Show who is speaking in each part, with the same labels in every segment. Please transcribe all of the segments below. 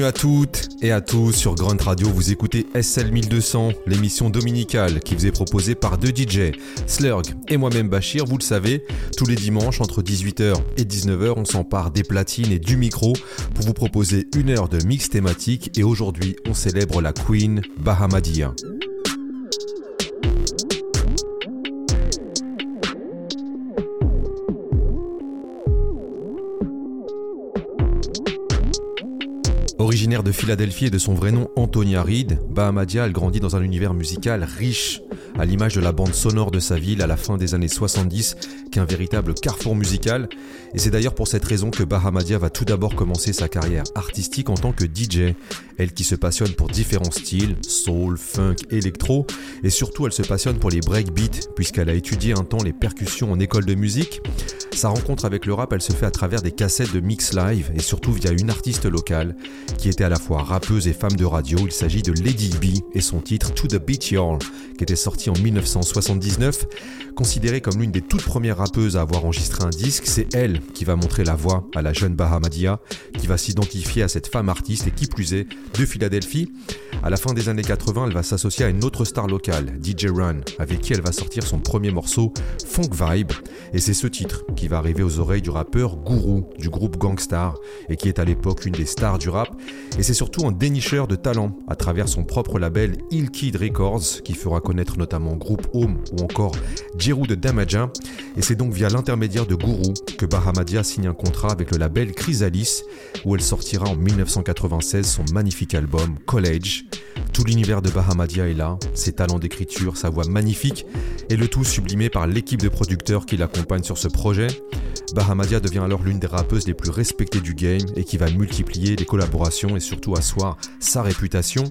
Speaker 1: Bienvenue à toutes et à tous sur Grunt Radio. Vous écoutez SL 1200, l'émission dominicale qui vous est proposée par deux DJ, Slurg et moi-même Bachir. Vous le savez, tous les dimanches entre 18h et 19h, on s'empare des platines et du micro pour vous proposer une heure de mix thématique. Et aujourd'hui, on célèbre la Queen Bahamadia. De Philadelphie et de son vrai nom Antonia Reed, Bahamadia a grandit dans un univers musical riche, à l'image de la bande sonore de sa ville à la fin des années 70, qu'un véritable carrefour musical. Et c'est d'ailleurs pour cette raison que Bahamadia va tout d'abord commencer sa carrière artistique en tant que DJ. Elle qui se passionne pour différents styles, soul, funk, électro, et surtout elle se passionne pour les breakbeats, puisqu'elle a étudié un temps les percussions en école de musique. Sa rencontre avec le rap, elle se fait à travers des cassettes de mix live et surtout via une artiste locale qui était à la fois rappeuse et femme de radio. Il s'agit de Lady B et son titre To the Beat Y'all, qui était sorti en 1979. Considérée comme l'une des toutes premières rappeuses à avoir enregistré un disque, c'est elle qui va montrer la voix à la jeune Bahamadia, qui va s'identifier à cette femme artiste et qui plus est de Philadelphie. À la fin des années 80, elle va s'associer à une autre star locale, DJ Run, avec qui elle va sortir son premier morceau, Funk Vibe. Et c'est ce titre qui va arriver aux oreilles du rappeur Guru du groupe Gangstar et qui est à l'époque une des stars du rap. Et c'est surtout un dénicheur de talent à travers son propre label Ill Kid Records qui fera connaître notamment Groupe Home ou encore Jeru de Damaja. Et c'est donc via l'intermédiaire de Guru que Bahamadia signe un contrat avec le label Chrysalis où elle sortira en 1996 son magnifique album College. Tout l'univers de Bahamadia est là, ses talents d'écriture, sa voix magnifique et le tout sublimé par l'équipe de producteurs qui l'accompagne sur ce projet. Bahamadia devient alors l'une des rappeuses les plus respectées du game et qui va multiplier les collaborations et surtout asseoir sa réputation.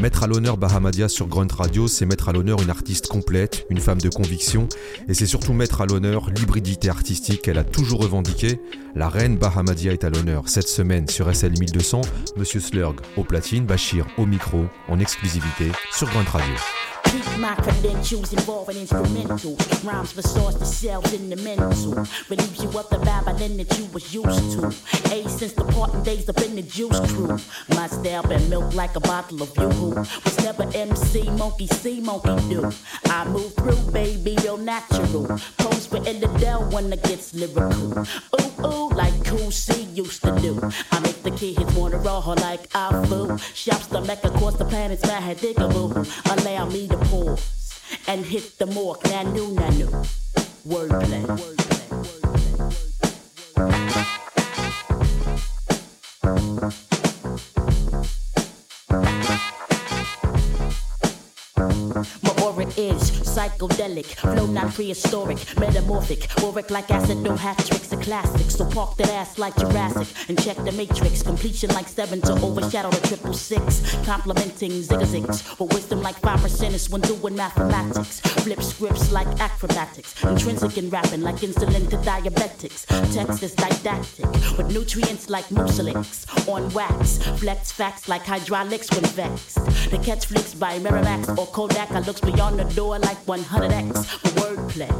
Speaker 1: Mettre à l'honneur Bahamadia sur Grunt Radio, c'est mettre à l'honneur une artiste complète, une femme de conviction, et c'est surtout mettre à l'honneur l'hybridité artistique qu'elle a toujours revendiquée. La reine Bahamadia est à l'honneur cette semaine sur SL 1200, Monsieur Slurg au platine, Bachir au micro, en exclusivité sur Grunt Radio.
Speaker 2: Keep my credentials involving instrumental rhymes for source the self in the mental. Relieves you of the babbling that you was used to. A since the parting days up in the juice crew. My style been milk like a bottle of yoo-hoo. Was never MC, monkey see, monkey do. I move through, baby, real natural. Pose for Dell when it gets lyrical. Ooh, ooh, like Cool C used to do. I make the kids wanna raw like I foo. Shops the mecca, across the planets, mad diggable. Allow me to pause and hit the mark. Nanu, nanu. Wordplay. My aura is psychedelic, flow not prehistoric, metamorphic, auric like acid, no hat tricks, a classic. So park that ass like Jurassic and check the matrix. Completion like seven to overshadow the triple six. Complimenting zigzags, but wisdom like five percent is when doing mathematics. Flip scripts like acrobatics, intrinsic in rapping like insulin to diabetics. Text is didactic with nutrients like mucilix on wax. Flex facts like hydraulics when vexed. The catch flicks by Miramax or Kodak. I looks beyond the door like 100x for wordplay.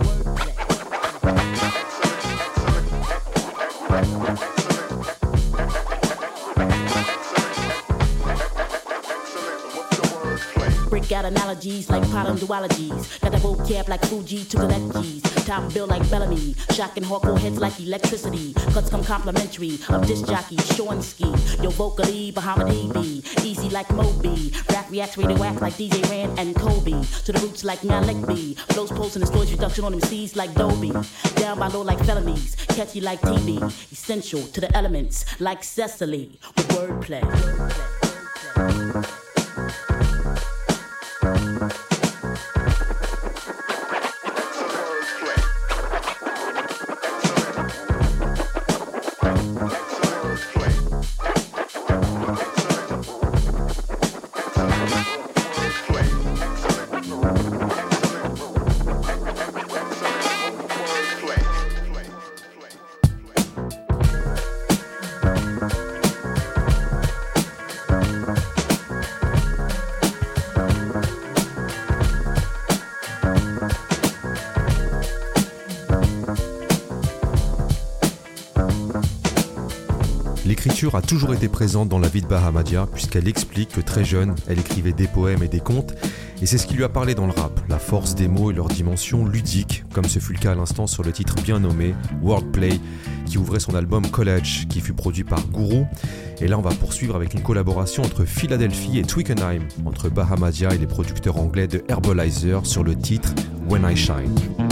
Speaker 2: Break out analogies like pattern duologies. Got the vocab like Fuji to collect G's. Top bill like Bellamy. Shocking hardcore heads like electricity. Cuts come complimentary of disc jockey Ski. Yo vocally Bahama B. Easy like Moby. Rap reacts radio act like DJ Rand and Kobe. To the roots like Malik B. Flows posting and storage reduction on MCs like Dolby. Down by low like felonies. Catchy like TV. Essential to the elements like Cecily. With wordplay. A toujours été présente dans la vie de Bahamadia, puisqu'elle explique que très jeune, elle écrivait des poèmes et des contes, et c'est ce qui lui a parlé dans le rap, la force des mots et leur dimension ludique, comme ce fut le cas à l'instant sur le titre bien nommé Wordplay, qui ouvrait son album College, qui fut produit par Guru. Et là, on va poursuivre avec une collaboration entre Philadelphie et Twickenham, entre Bahamadia et les producteurs anglais de Herbalizer sur le titre When I Shine.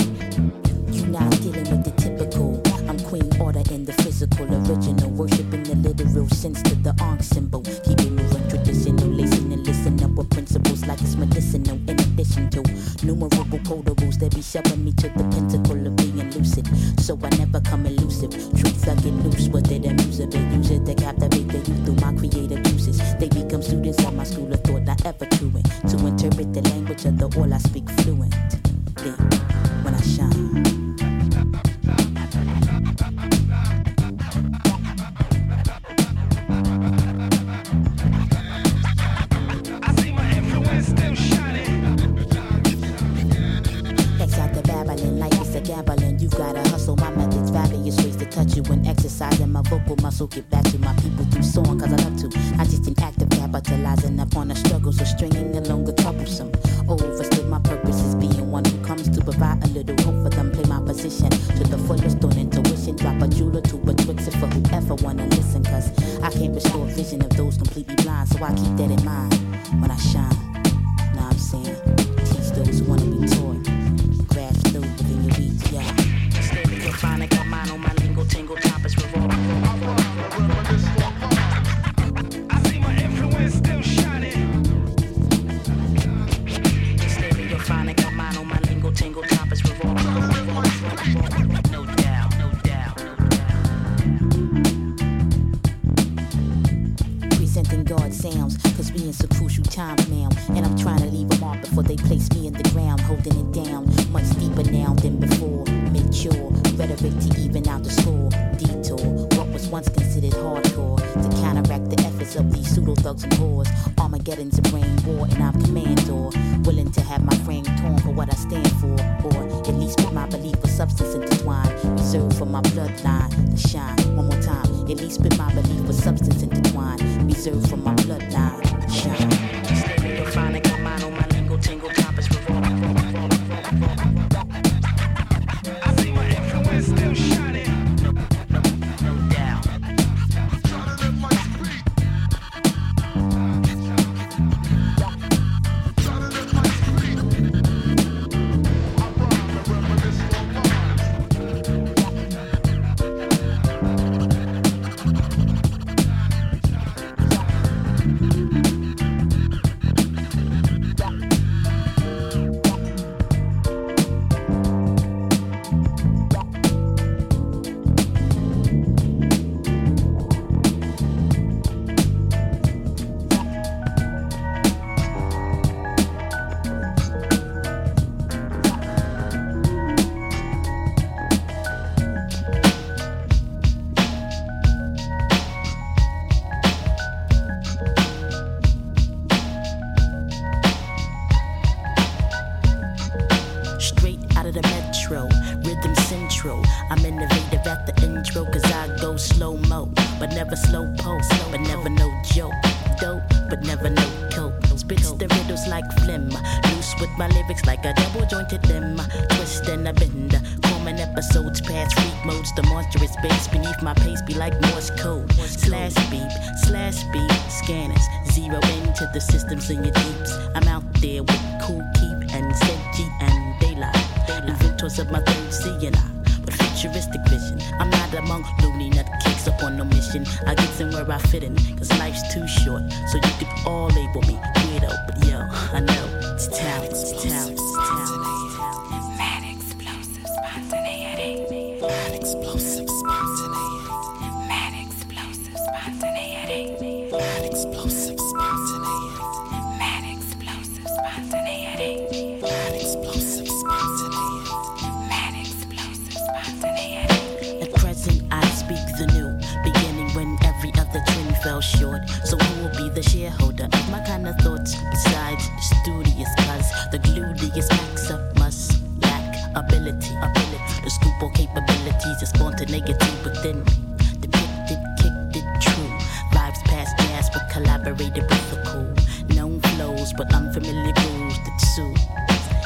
Speaker 3: the shareholder of my kind of thoughts. Besides, studious cause the gluteus maxer must lack ability, ability The scoop all
Speaker 4: capabilities and spontaneity within me. Depicted, kicked it true.
Speaker 2: Vibes past jazz, but collaborated with the cool. Known flows, but unfamiliar grooves that suit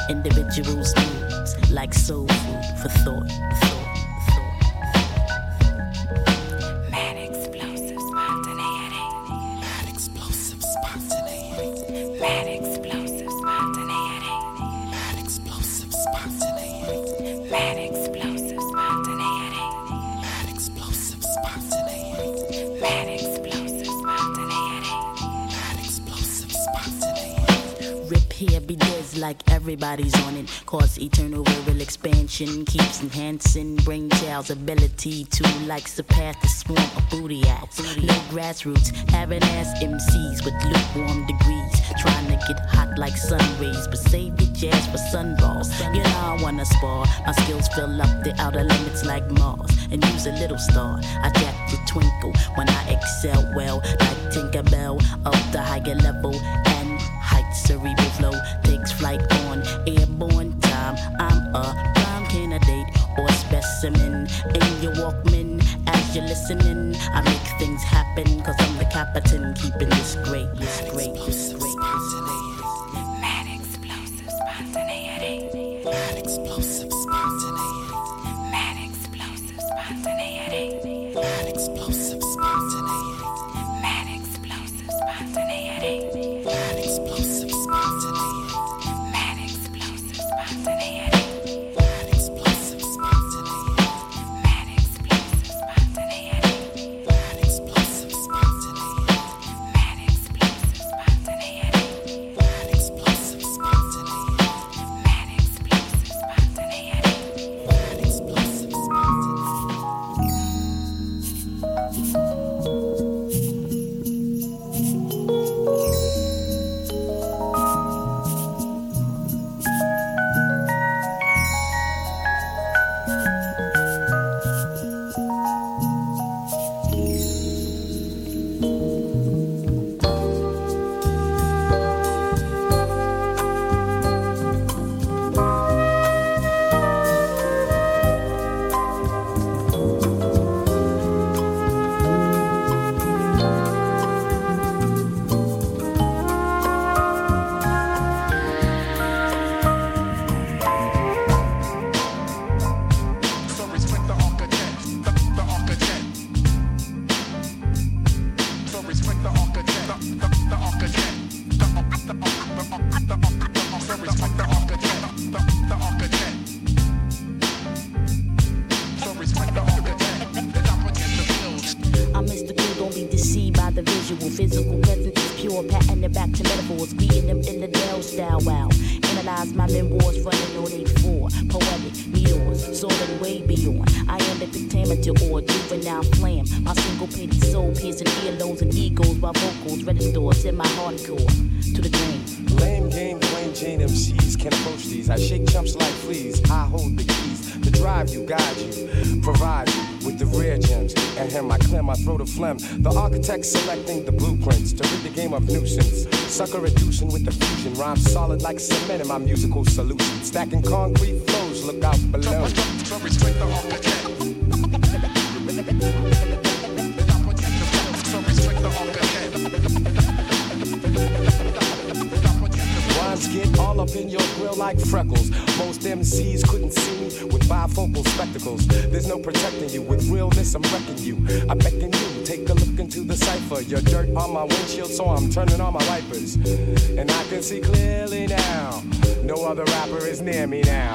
Speaker 2: individuals' needs like soul food for thought. thought. Everybody's on it. Cause eternal verbal expansion keeps enhancing brain child's ability to like surpass the swarm of booty ass. No grassroots, having ass MCs with lukewarm degrees. Trying to get hot like sun rays, but save your jazz for sunballs. You know I wanna spar. My skills fill up the outer limits like Mars. And use a little star. I jack the twinkle when I excel well, like Tinkerbell of the higher level and height cerebral flow takes flight prime candidate or specimen in your Walkman as you're listening. I make things happen cause I'm the captain keeping this great, this great, this great.
Speaker 5: Mad explosive spontaneity. Mad explosive spontaneity. Mad explosive spontaneity. Mad explosive
Speaker 6: solid like cement in my musical solution. Stacking concrete in your grill like freckles. Most MCs couldn't see me with bifocal spectacles. There's no protecting you. With realness, I'm wrecking you. I beckon you, take a look into the cipher. Your dirt on my windshield, so I'm turning on my wipers. And I can see clearly now. No other rapper is near me now.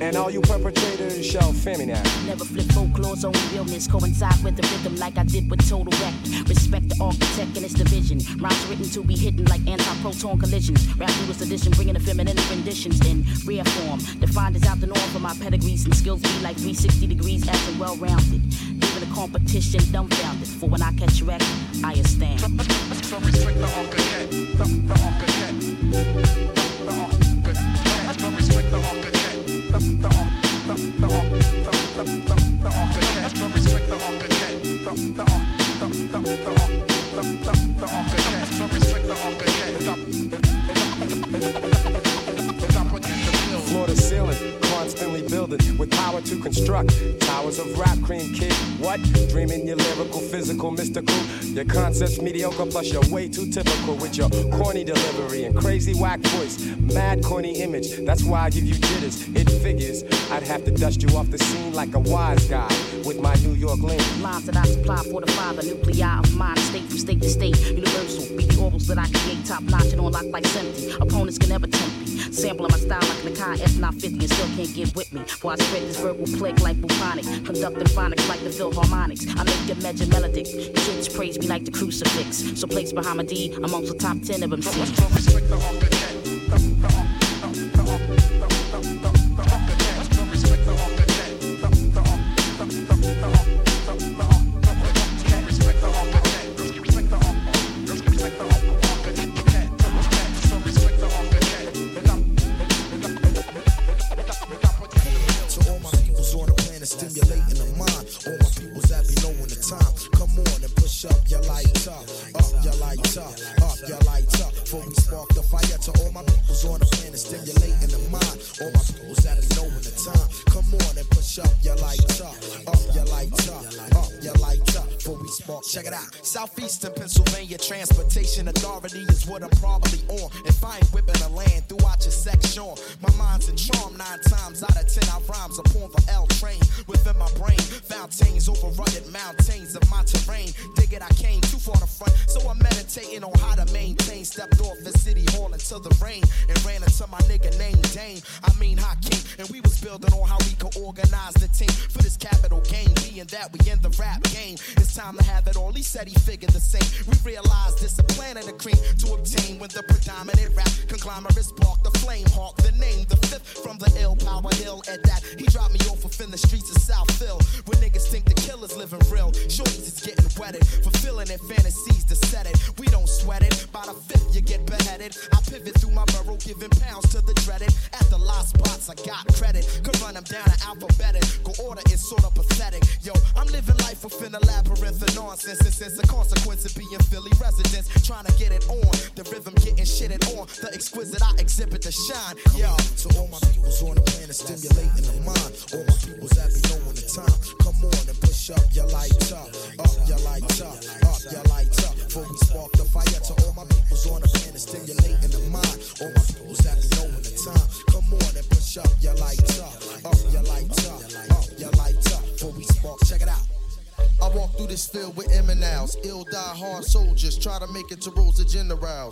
Speaker 6: And all you perpetrators shall fear me.
Speaker 2: Never flip folklore's own realness. Coincide with the rhythm like I did with Total Wreck. Respect the architect and its division. Rhymes written to be hidden like anti-proton collisions. Rap newest edition, bringing the feminine renditions in rare form. Defined as out the norm for my pedigrees and skills be like 360 degrees as and well-rounded. Leaving the competition dumbfounded. For when I catch wreck, I stand.
Speaker 7: So respect the architect, the, the architect. The, the architect. So respect the architect, the, the, ar- Respect the architect.
Speaker 6: Floor to ceiling, constantly building with power to construct towers of rap cream kid. What? Dreaming your lyrical, physical, mystical. Your concepts mediocre, plus you're way too typical with your corny delivery and crazy whack voice. Mad corny image, that's why I give you jitters. It figures I'd have to dust you off the scene like a wise guy with my New York link.
Speaker 8: Lines that I supply for the nuclei of mine, state from state to state, universal. Beat orbals that I create, top notch and on like empty. Opponents can never tempt me. Sampling my style like Nakai F950 and still can't get with me. For I spread this verbal plague like bubonic, conducting phonics like the Philharmonics. I make your measure melodic. Kids praise me like the crucifix. So place Bahamadia amongst the top 10 of them.
Speaker 9: Of generals.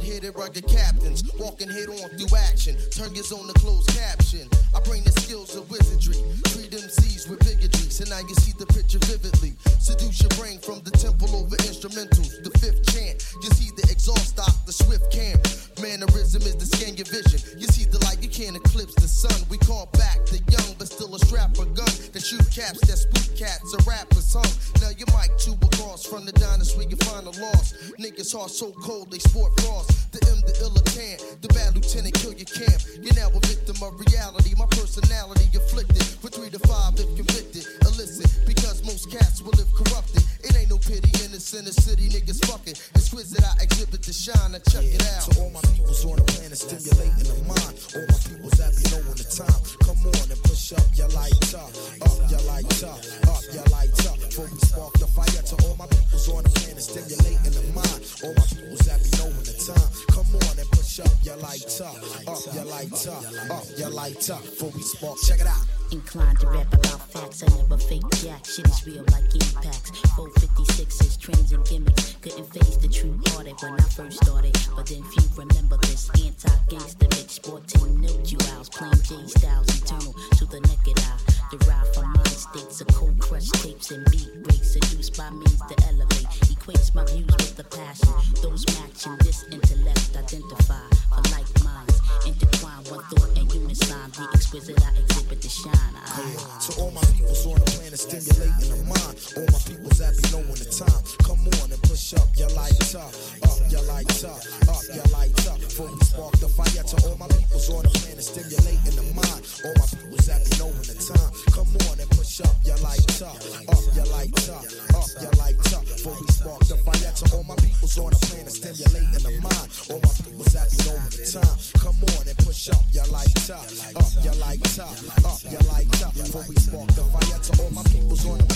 Speaker 9: Hard headed, rugged captains, walking head on through action. Turn your zone to closed caption. I bring the skills of wizardry, treat MCs with bigotry. So now you see the picture vividly. Seduce your brain from the temple over instrumentals. The fifth chant, you see the exhaust stock, the swift camp. Mannerism is the scan your vision. You see the light, you can't eclipse the sun. We call back the young, but still a strapper gun that shoot caps, that spook cats, a rapper's song. Now your mic two across from the diners where you find a loss. Niggas heart so cold they sport frost. The M, the illa can, the bad lieutenant kill your camp. You're now a victim of reality. My personality afflicted for three to five if convicted. Illicit because most cats will live corrupted. It ain't no pity in the center city, niggas fucking. Exquisite, I exhibit the shine. Now check it out. To all my peoples on the planet, stimulating the mind. All my peoples happy knowing the time. Come on and push up your light up, up your light up, up your light up. Before we spark the fire to all my peoples on the planet, stimulating the mind. All my peoples happy knowing the time. Come on and push up your light up, up your light up, up your light up. Before we spark, check it out.
Speaker 8: Inclined to rap about facts, I never fake jack. Shit is real like impacts. 456s, trends and gimmicks. Couldn't face the true hearted when I first started. But then few remember this anti gangster mix. Sporting no duals, plain J styles, eternal to the naked eye. Derived from mind states of cold crush tapes and beat breaks. Seduced by means to elevate. Equates my views with the passion. Those matching this intellect identify for like minds. Intertwine one thought and unison. The exquisite I exhibit the shine. I,
Speaker 9: To all my peoples on the planet, stimulating the mind. All my peoples that be knowing the time. Come on and push up your light up, up your light up, up your light up. Before we spark the fire to all my peoples on the planet, stimulating the mind. All my peoples that be knowing the time. Come on and push up your light up, up your light up, up your light up. Before we spark the fire to all my peoples on the planet, stimulating the mind. All my peoples be knowing the time. Come on and push up your light up, up your light
Speaker 8: top, up your lights up. Before we spark the fire to all my peoples on the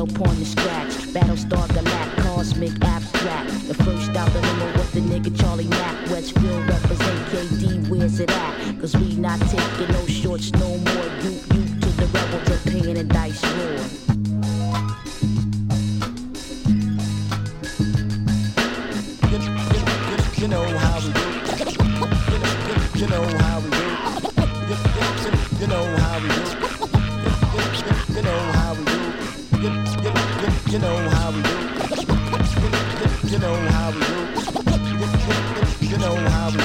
Speaker 2: ghetto porn to scratch. Battlestar Galact, cosmic abstract. The first out the limo with the nigga Charlie Mack. Westfield represent KD, where's it at? Cause we not taking no shorts no more. You, you to the rebel to paying and dice roar.
Speaker 10: You, know how we do. You, know how we do. You, know how we do. You, know how. You, you, you, you know how we do. You, you, know how we do. You, you, know how we do.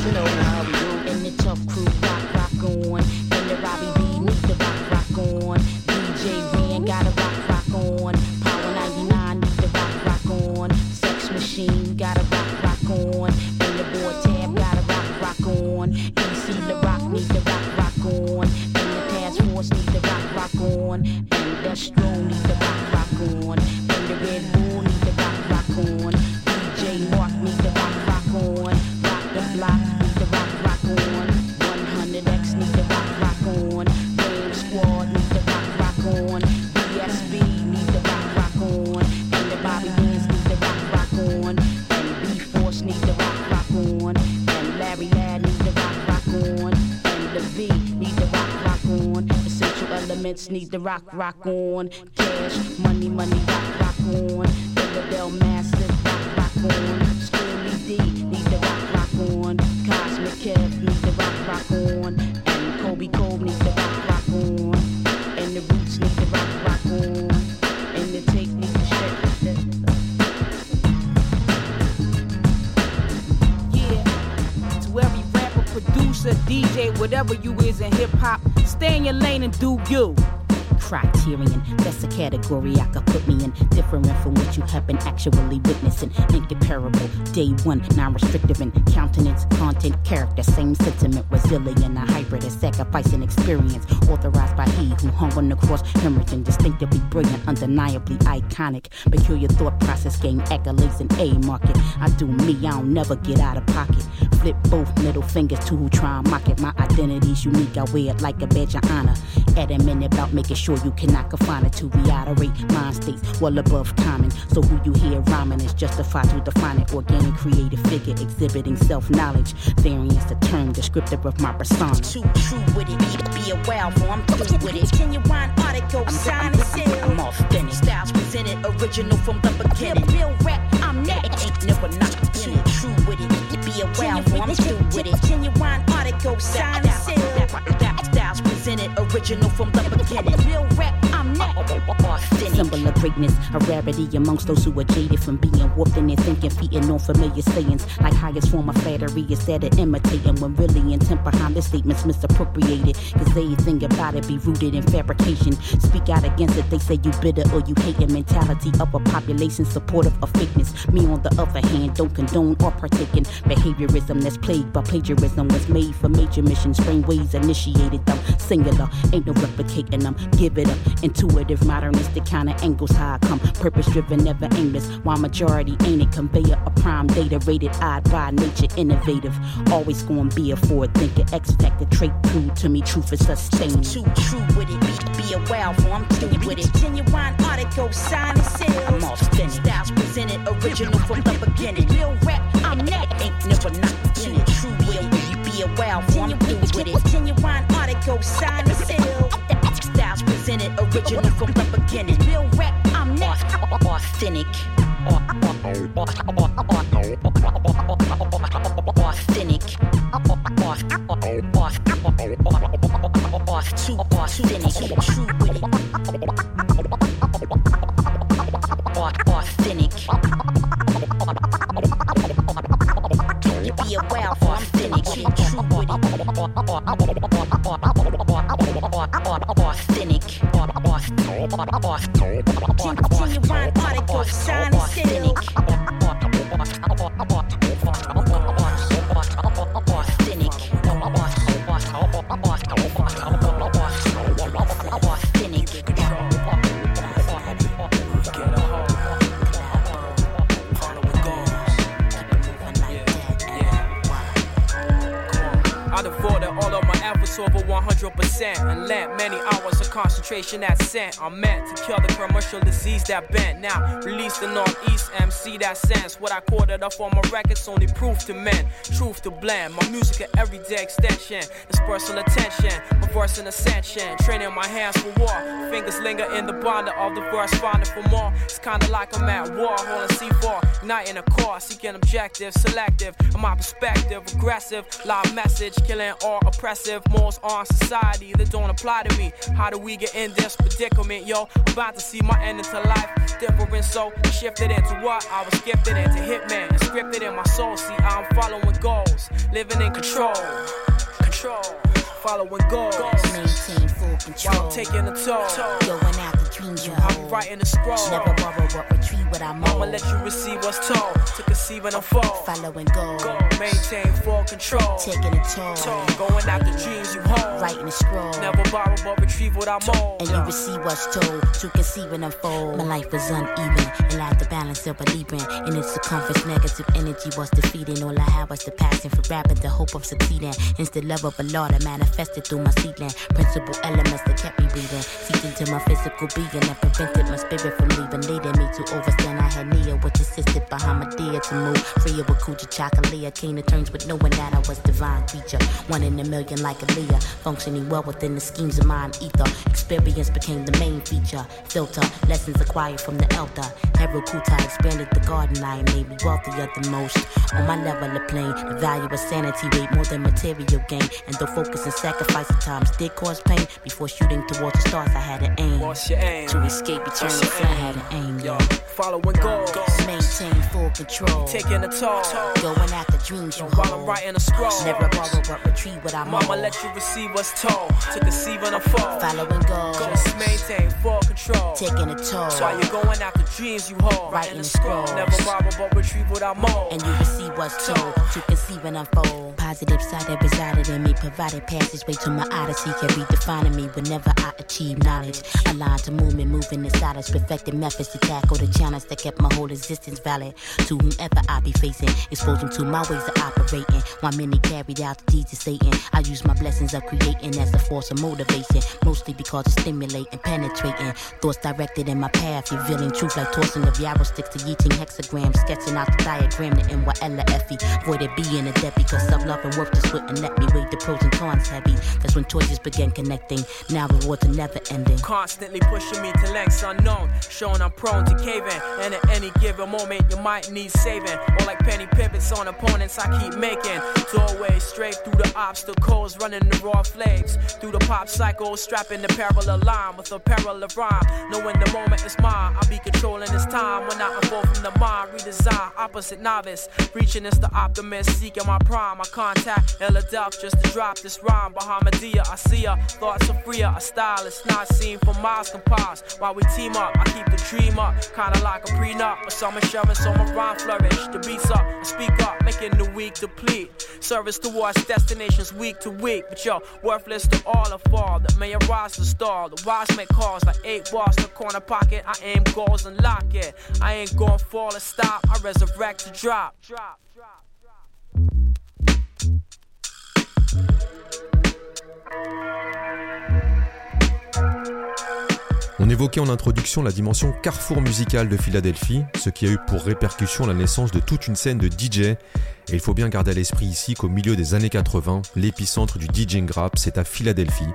Speaker 10: You, know how we do.
Speaker 2: The tough crew Need the rock, rock on. Cash, money, money, rock, rock on. Illidale Massive, rock, rock on. Steely D need the rock, rock on. Cosmic Kev need the rock, rock on. And Kobe Cole need the rock, rock on. And the Roots need the rock, rock on. And the Take need the shit.
Speaker 11: Yeah. To every rapper, producer, DJ, whatever you is in hip hop, stay in your lane and do you.
Speaker 2: Criterion. That's a category I could put me in. Different from what you have been actually witnessing. Incomparable. Day one, non restrictive in countenance, content, character. Same sentiment, resilient. A hybrid, a sacrificing experience. Authorized by he who hung on the cross, hemorrhaging. Distinctively brilliant, undeniably iconic. Peculiar thought process, gain accolades in A market. I do me, I don't never get out of pocket. Flip both middle fingers to who try and mock it. My identity's unique, I wear it like a badge of honor. Adamant about making sure you cannot confine it to reiterate mind states well above common. So who you hear rhyming is justified to define it. Organic creative figure exhibiting self knowledge. Variance the term descriptive of my persona.
Speaker 12: Too true with it, be, be a wild for I'm through with it. Genuine article, sign and seal.
Speaker 2: I'm authentic.
Speaker 12: Styles presented, original from the beginning. Real rap, I'm next. Ain't never not too true with it, be a wild for I'm through with it. Genuine article, sign and seal.
Speaker 2: Original from the beginning. Real rap. Symbol of greatness, a rarity amongst those who are jaded from being warped in their thinking, feeding on familiar sayings. Like highest form of flattery instead of imitating, when really intent behind the statements misappropriated. Cause everything about it be rooted in fabrication. Speak out against it, they say you bitter or you hate a mentality of a population supportive of fakeness. Me, on the other hand, don't condone or partake in behaviorism that's plagued by plagiarism. Was made for major missions, ways initiated them. Singular, ain't no replicating them. Give it up, intuitive, modernistic kind of angles. How I come, purpose driven, never aimless. Why majority ain't a conveyor, a prime data rated odd by nature, innovative. Always gonna be a forward thinker, X factor trait true to me, truth is sustained. Too true with it, be, be a wow for I'm through with it. Genuine article, sign and seal. I'm spinning. Styles presented, original from the beginning. Real rap, I'm that. Ain't never not in. True will be, be a wow for I'm through with it. Genuine article, sign and seal. Styles presented, original from the beginning. Real rap, I'm that. Authentic. Authentic. Authentic, it. Authentic. Be a wow authentic, true with it.
Speaker 13: Concentration that sent. I'm meant to kill the commercial disease that bent. Now, release the Northeast MC that sense. What I quoted up on my records only proof to men, truth to blend. My music an everyday extension, this personal attention, voice an ascension. Training my hands for war, fingers linger in the bonder of the verse, finding for more. It's kinda like I'm at war, holding C4, igniting a core, seeking objective, selective. In my perspective, aggressive, loud message, killing all oppressive morals on society that don't apply to me. How do we get in this predicament, yo? I'm about to see my end into life different, so shifted into what I was gifted into hitman, scripted in my soul. See, I'm following goals, living in control, control, following goals.
Speaker 2: Maintain full control.
Speaker 13: While taking a toll,
Speaker 2: Going after dreams you
Speaker 13: I'm writing a scroll.
Speaker 2: Never borrow but retrieve what I'm
Speaker 13: I'ma let you receive what's told, to conceive and unfold.
Speaker 2: Following goal.
Speaker 13: Go, maintain full control.
Speaker 2: Taking a toll.
Speaker 13: Toll, going after dreams you hold.
Speaker 2: Writing a scroll.
Speaker 13: Never borrow but retrieve what I'm owed.
Speaker 2: And you receive what's told to conceive and unfold. My life was uneven and lacked to balance of believing. In its circumference, negative energy was defeating. All I had was the passion for rapping, the hope of succeeding. Instant love of a law that manifested through my seedling. Principal elements that kept me breathing. Seeped into my physical being prevented my spirit from leaving. Leading me to overstand I had Nia, which assisted behind my dear to move. Free of a coochie chocolate. Came to terms with knowing that I was divine creature. One in a million like Aaliyah. Functioning well within the schemes of mind ether. Experience became the main feature. Filter, lessons acquired from the elder. Harold Kuta expanded the garden I made me wealthier than most. On my level of plane, the value of sanity weighed more than material gain. And though focus and sacrifice at times did cause pain, before shooting towards the stars, I had an aim. To escape eternal
Speaker 13: What's your
Speaker 2: flame, I had an aim,
Speaker 13: Yo,
Speaker 2: yo.
Speaker 13: following goals.
Speaker 2: Maintain full control.
Speaker 13: Taking a toll.
Speaker 2: Going after dreams you
Speaker 13: While I'm
Speaker 2: hold.
Speaker 13: writing a scroll.
Speaker 2: Never borrow but retrieve what I'm
Speaker 13: Mama let you receive what's told. To conceive and unfold.
Speaker 2: Following goals.
Speaker 13: Just maintain full control.
Speaker 2: Taking a toll.
Speaker 13: That's why you're going after dreams you hold.
Speaker 2: Writing
Speaker 13: a
Speaker 2: scroll.
Speaker 13: Never borrow but retrieve what I'm owed.
Speaker 2: and you receive what's told to conceive and unfold. Positive side that resided in me, provided passageway to my odyssey, can redefining me whenever I achieve knowledge. Aligned to movement, moving inside us, perfecting methods to tackle the challenge that kept my whole existence valid. To whomever I be facing, expose them to my ways of operating. While many carried out the deeds of Satan, I use my blessings of creating as a force of motivation, mostly because it's stimulating, penetrating. Thoughts directed in my path, revealing truth like tossing of yarrow sticks to I Ching hexagrams, sketching out the diagram, the NYLFE. Voided being a debt because self love and worth just wouldn't let me weigh the pros and cons heavy. That's when choices began connecting. Now rewards are never ending.
Speaker 13: Constantly pushing pushing me to lengths unknown, showing I'm prone to caving. And at any given moment, you might need saving. Or like penny pivots on opponents, I keep making. Doorways straight through the obstacles, running the raw flames. Through the pop cycle, strapping the parallel line with a parallel rhyme. Knowing the moment is mine, I'll be controlling this time when I evolve from the mind. Redesign, opposite novice. Reaching is the optimist, seeking my prime. I contact Duff just to drop this rhyme. Bahamadia, I see her. Thoughts are freer, a style is not seen for miles While we team up, I keep the dream up. Kinda like a prenup, but some insurance on my rhyme flourish. The beats up, I speak up, making the weak deplete. Service towards destinations week to week, but yo, worthless to all of fall that may arise to stall. The wise make calls like eight bars in the corner pocket. I aim goals and lock it. I ain't gonna fall or stop, I resurrect to drop. drop.
Speaker 1: On évoquait en introduction la dimension carrefour musical de Philadelphie, ce qui a eu pour répercussion la naissance de toute une scène de DJ. Et il faut bien garder à l'esprit ici qu'au milieu des années 80, l'épicentre du DJing rap, c'est à Philadelphie,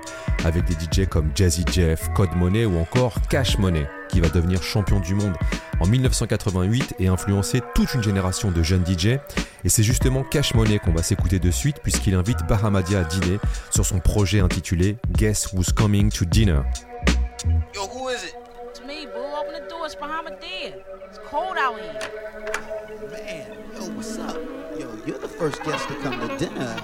Speaker 1: avec des DJ comme Jazzy Jeff, Code Money ou encore Cash Money, qui va devenir champion du monde en 1988 et influencer toute une génération de jeunes DJ. Et c'est justement Cash Money qu'on va s'écouter de suite puisqu'il invite Bahamadia à dîner sur son projet intitulé Guess Who's Coming to Dinner.
Speaker 14: Yo, who is it?
Speaker 11: It's me, boo. Open the door. It's Bahamadia. It's cold out here.
Speaker 15: Man, yo, what's up? Yo, you're the first guest to come to dinner.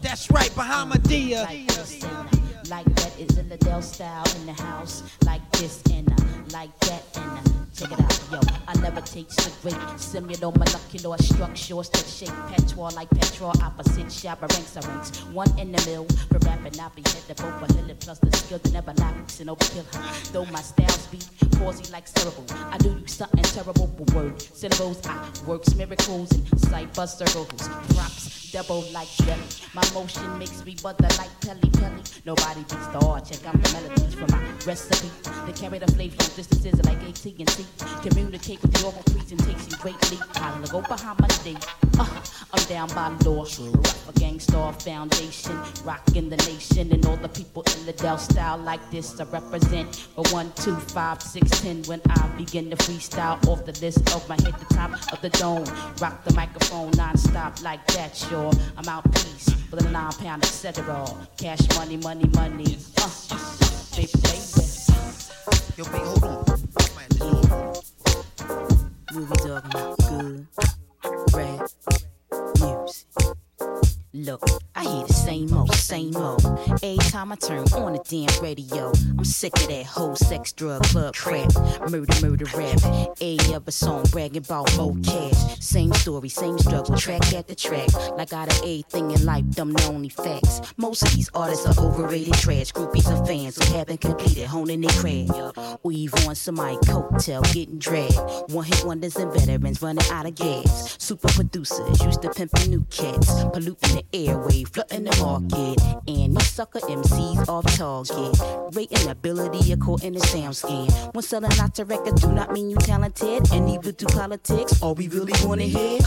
Speaker 15: That's right, Bahamadia.
Speaker 2: Like this and like that is in the Dell style in the house. Like this and uh, like that and uh, check it out, yo. Never take cigarette, similar molecular structures that shake petrol like petrol. Opposite shabba ranks are ranks. One in the mill, for rapping, I be headed over hill plus the skill that never lacks and overkill. Though my styles be palsy like cerebral, I do you something terrible with word syllables. I works miracles and cipher circles. Props double like jelly. My motion makes me butter like Pelly Pelly. Nobody beats the art. Check out the melodies from my recipe. They carry the flavor from distances like AT&T. Communicate with oral presentation greatly. I go behind my day. Uh, I'm down by door. Rock a Gang Starr foundation. Rocking the nation and all the people in the Dell style like this. I represent a one, two, five, six, ten. When I begin to freestyle off the list of my head, the top of the dome. Rock the microphone non-stop like that, sure. I'm out peace for the nine pound, etc. Cash money, money, money. Uh, baby, baby.
Speaker 15: Yo, B, hold on.
Speaker 2: We talking about? Good, music. Look, I hear the same old, same old. Every time I turn on the damn radio, I'm sick of that whole sex, drug, club crap. Murder, murder, rap. Every other song bragging about more cash. Same story, same struggle, track after track. Like out of everything in life, them the only facts. Most of these artists are overrated trash. Groupies and fans who haven't completed, honing their craft. Or even on somebody coattail getting dragged. One hit wonders and veterans running out of gas. Super producers used to pimping new cats. Polluting the airway, flooding the market. And these sucker MCs off target. Rating ability according to sound scan. When selling lots of records do not mean you talented. And even do politics, all we really wanna hear.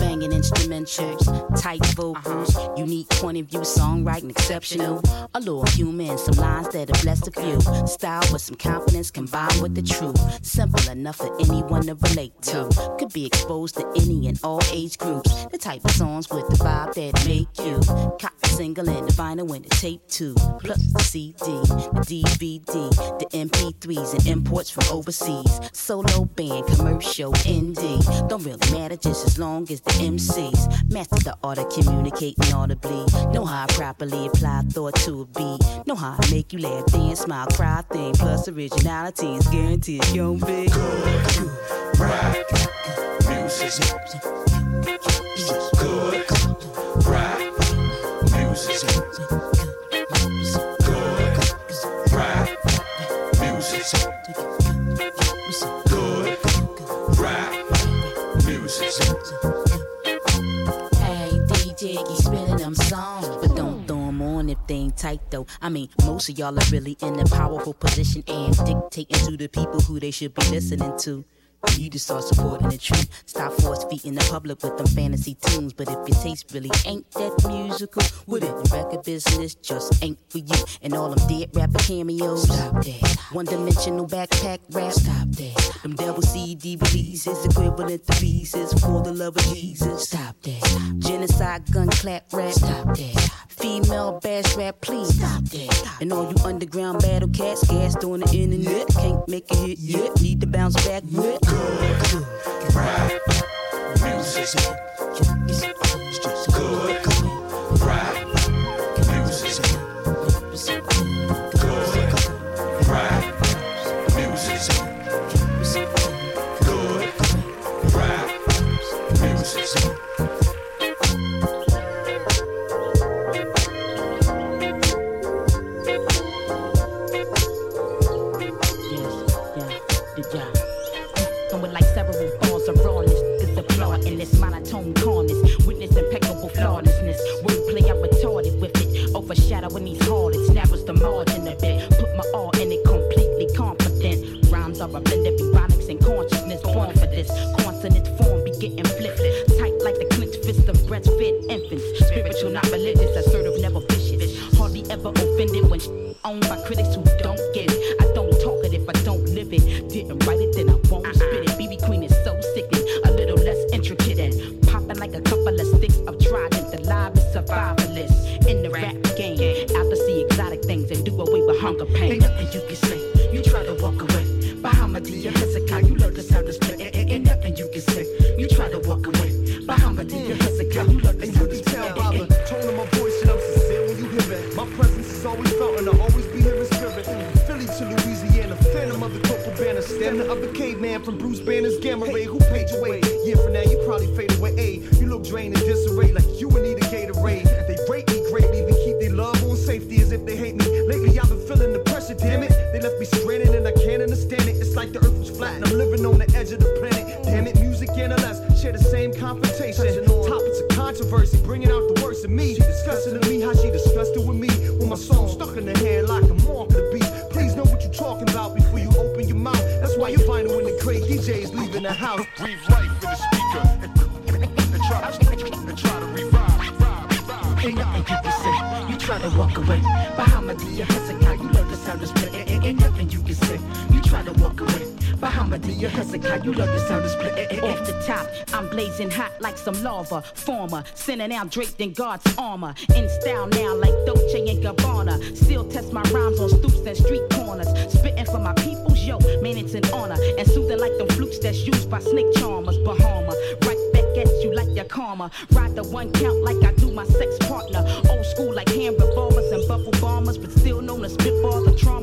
Speaker 2: Banging instrumentals, tight vocals, uh-huh. unique point of view, songwriting exceptional. A little human, some lines that are blessed a few. Style with some confidence combined with the truth. Simple enough for anyone to relate to. Could be exposed to any and all age groups. The type of songs with the vibe that make you. Cop the single and the vinyl and the tape too. Plus the CD, the DVD, the MP3s and imports from overseas. Solo band, commercial, indie. Don't really matter just as long as the MCs. Master the art of communicating audibly. Know how to properly apply thought to a beat. Know how to make you laugh, dance, smile, cry, think. Plus originality is guaranteed. You don't be Hey, DJ, keep spinning ain't tight though. I mean, most of y'all are really in a powerful position and dictating to the people who they should be listening to. You just start supporting the truth. Stop force feeding the public with them fantasy tunes. But if your taste really ain't that musical, well then your record business just ain't for you. And all them dead rapper cameos. Stop that. One dimensional backpack rap. Stop that. Them double CD releases equivalent to pieces for the love of Jesus. Stop that. Genocide gun clap rap. Stop that. Female bash rap, please stop that. And all you underground battle cats, gassed on the internet, can't make a hit yet, need to bounce back with good. Rap. Music. Good Overshadowing these harlots, narrows the margin a bit. Put my all in it, completely confident. Rhymes are a blend of ebonics and consciousness. Born for this. Consonant form be getting flipped. Tight like the clenched fist of breastfed infants. Spiritual, not religious, Of the
Speaker 16: caveman from Bruce Banner's gamma ray. Who paid your way? Year from now, you probably fade away. Ayy, you look drained and disarray like you would need a Gatorade. They rate me greatly, they keep their love on safety as if they hate me.
Speaker 2: Some lava. Former, sinning now draped in God's armor. In style now like Dolce and Gabbana. Still test my rhymes on stoops and street corners. Spitting for my people's yo, man, it's an honor. And soothing like them flukes that's used by snake charmers. Bahama, right back at you like your karma. Ride the one count like I do my sex partner. Old school like hand revolvers and buffle bombers, but still known as spitballs of trauma.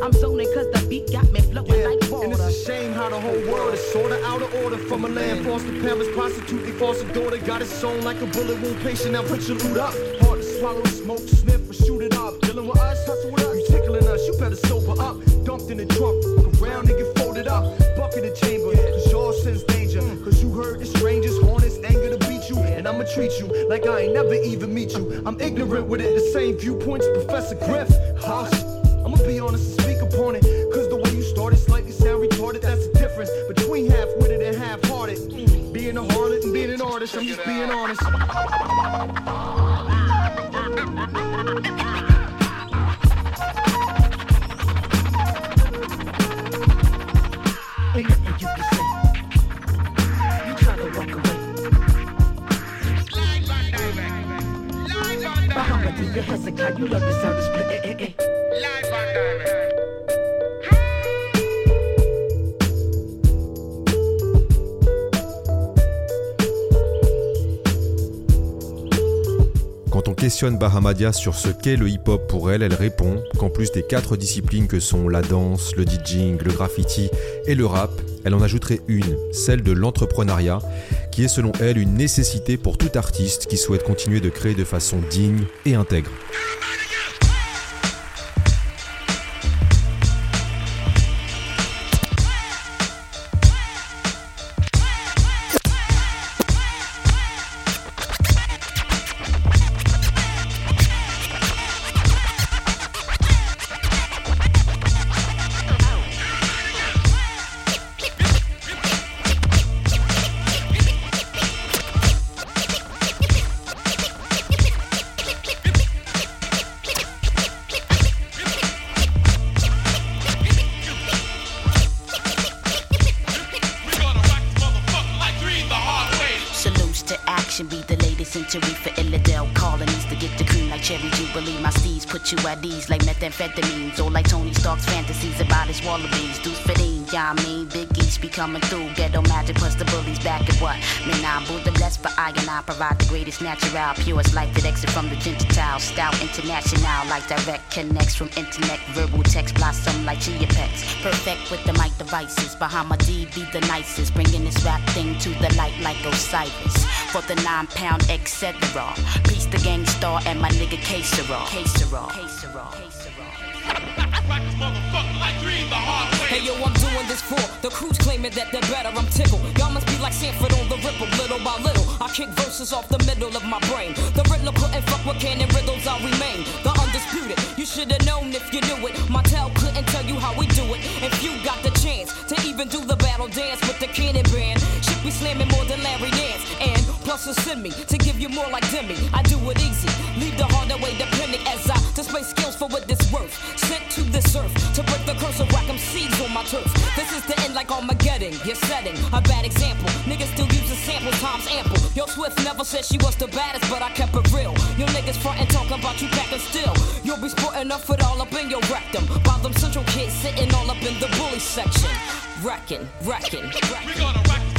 Speaker 2: I'm zoning cause the beat got me flowing like water.
Speaker 16: And it's a shame how the whole world is sorta out of order. From a land, foster parents, prostitute, they foster daughter. Got it sewn like a bullet wound patient. Now put your loot up. Hard to swallow, smoke, sniff, or shoot it up. Dealing with us, hustle with us. You tickling us, you better sober up. Dumped in the trunk, look around and get folded up. Bucket the chamber, cause y'all sense danger. Mm. Cause you heard the strangers, hornets, anger to beat you. And I'ma treat you like I ain't never even meet you. I'm ignorant with it, the same viewpoints, Professor Griff. Hush. Be honest and speak upon it. Cause the way you started slightly sound retarded. That's the difference between half witted and half hearted. Being a harlot and being an artist, I'm just being honest.
Speaker 1: Quand on questionne Bahamadia sur ce qu'est le hip-hop pour elle, elle répond qu'en plus des quatre disciplines que sont la danse, le DJing, le graffiti et le rap, elle en ajouterait une, celle de l'entrepreneuriat, qui est selon elle une nécessité pour tout artiste qui souhaite continuer de créer de façon digne et intègre.
Speaker 2: Like methamphetamines. Or like Tony Stark's fantasies about his wallabies. Deuce fitting, yeah, I mean, Big Be coming through. Ghetto magic plus the bullies back at what? Man, I Buddha blessed for I and I provide the greatest natural, purest life that exit from the Gentile. Stout international, like direct connects from internet. Verbal text blossom like chia. Perfect with the mic devices. Behind my D be the nicest. Bringing this rap thing to the light like Osiris. For the nine pound etc. Peace the Gang Starr and my nigga K-Sera. K-Sera.
Speaker 17: Hey yo, I'm doing this for the crews claiming that they're better. I'm tickled. Y'all must be like Sanford on the ripple, little by little. I kick verses off the middle of my brain. The riddler couldn't fuck with cannon riddles. I remain the undisputed. You should have known if you knew it. My tell couldn't tell you how we do it. If you got the chance to even do the battle dance with the cannon band, shit be slamming more than Larry Nance. And plus, to send me to give you more like Demi. I do it easy, leave the harder way depending as I display skills for what it's worth. Sent to this earth to break the curse of whack seeds on my turf. This is the end like Armageddon. You're setting a bad example. Niggas still using sample times ample. Yo, Swift never said she was the baddest, but I kept it real. Yo, niggas frontin' talking about you packing still. You'll be sporting up it all up in your rectum. While them central kids sitting all up in the bully section. Wrecking, wrecking, wrecking. We gonna wreck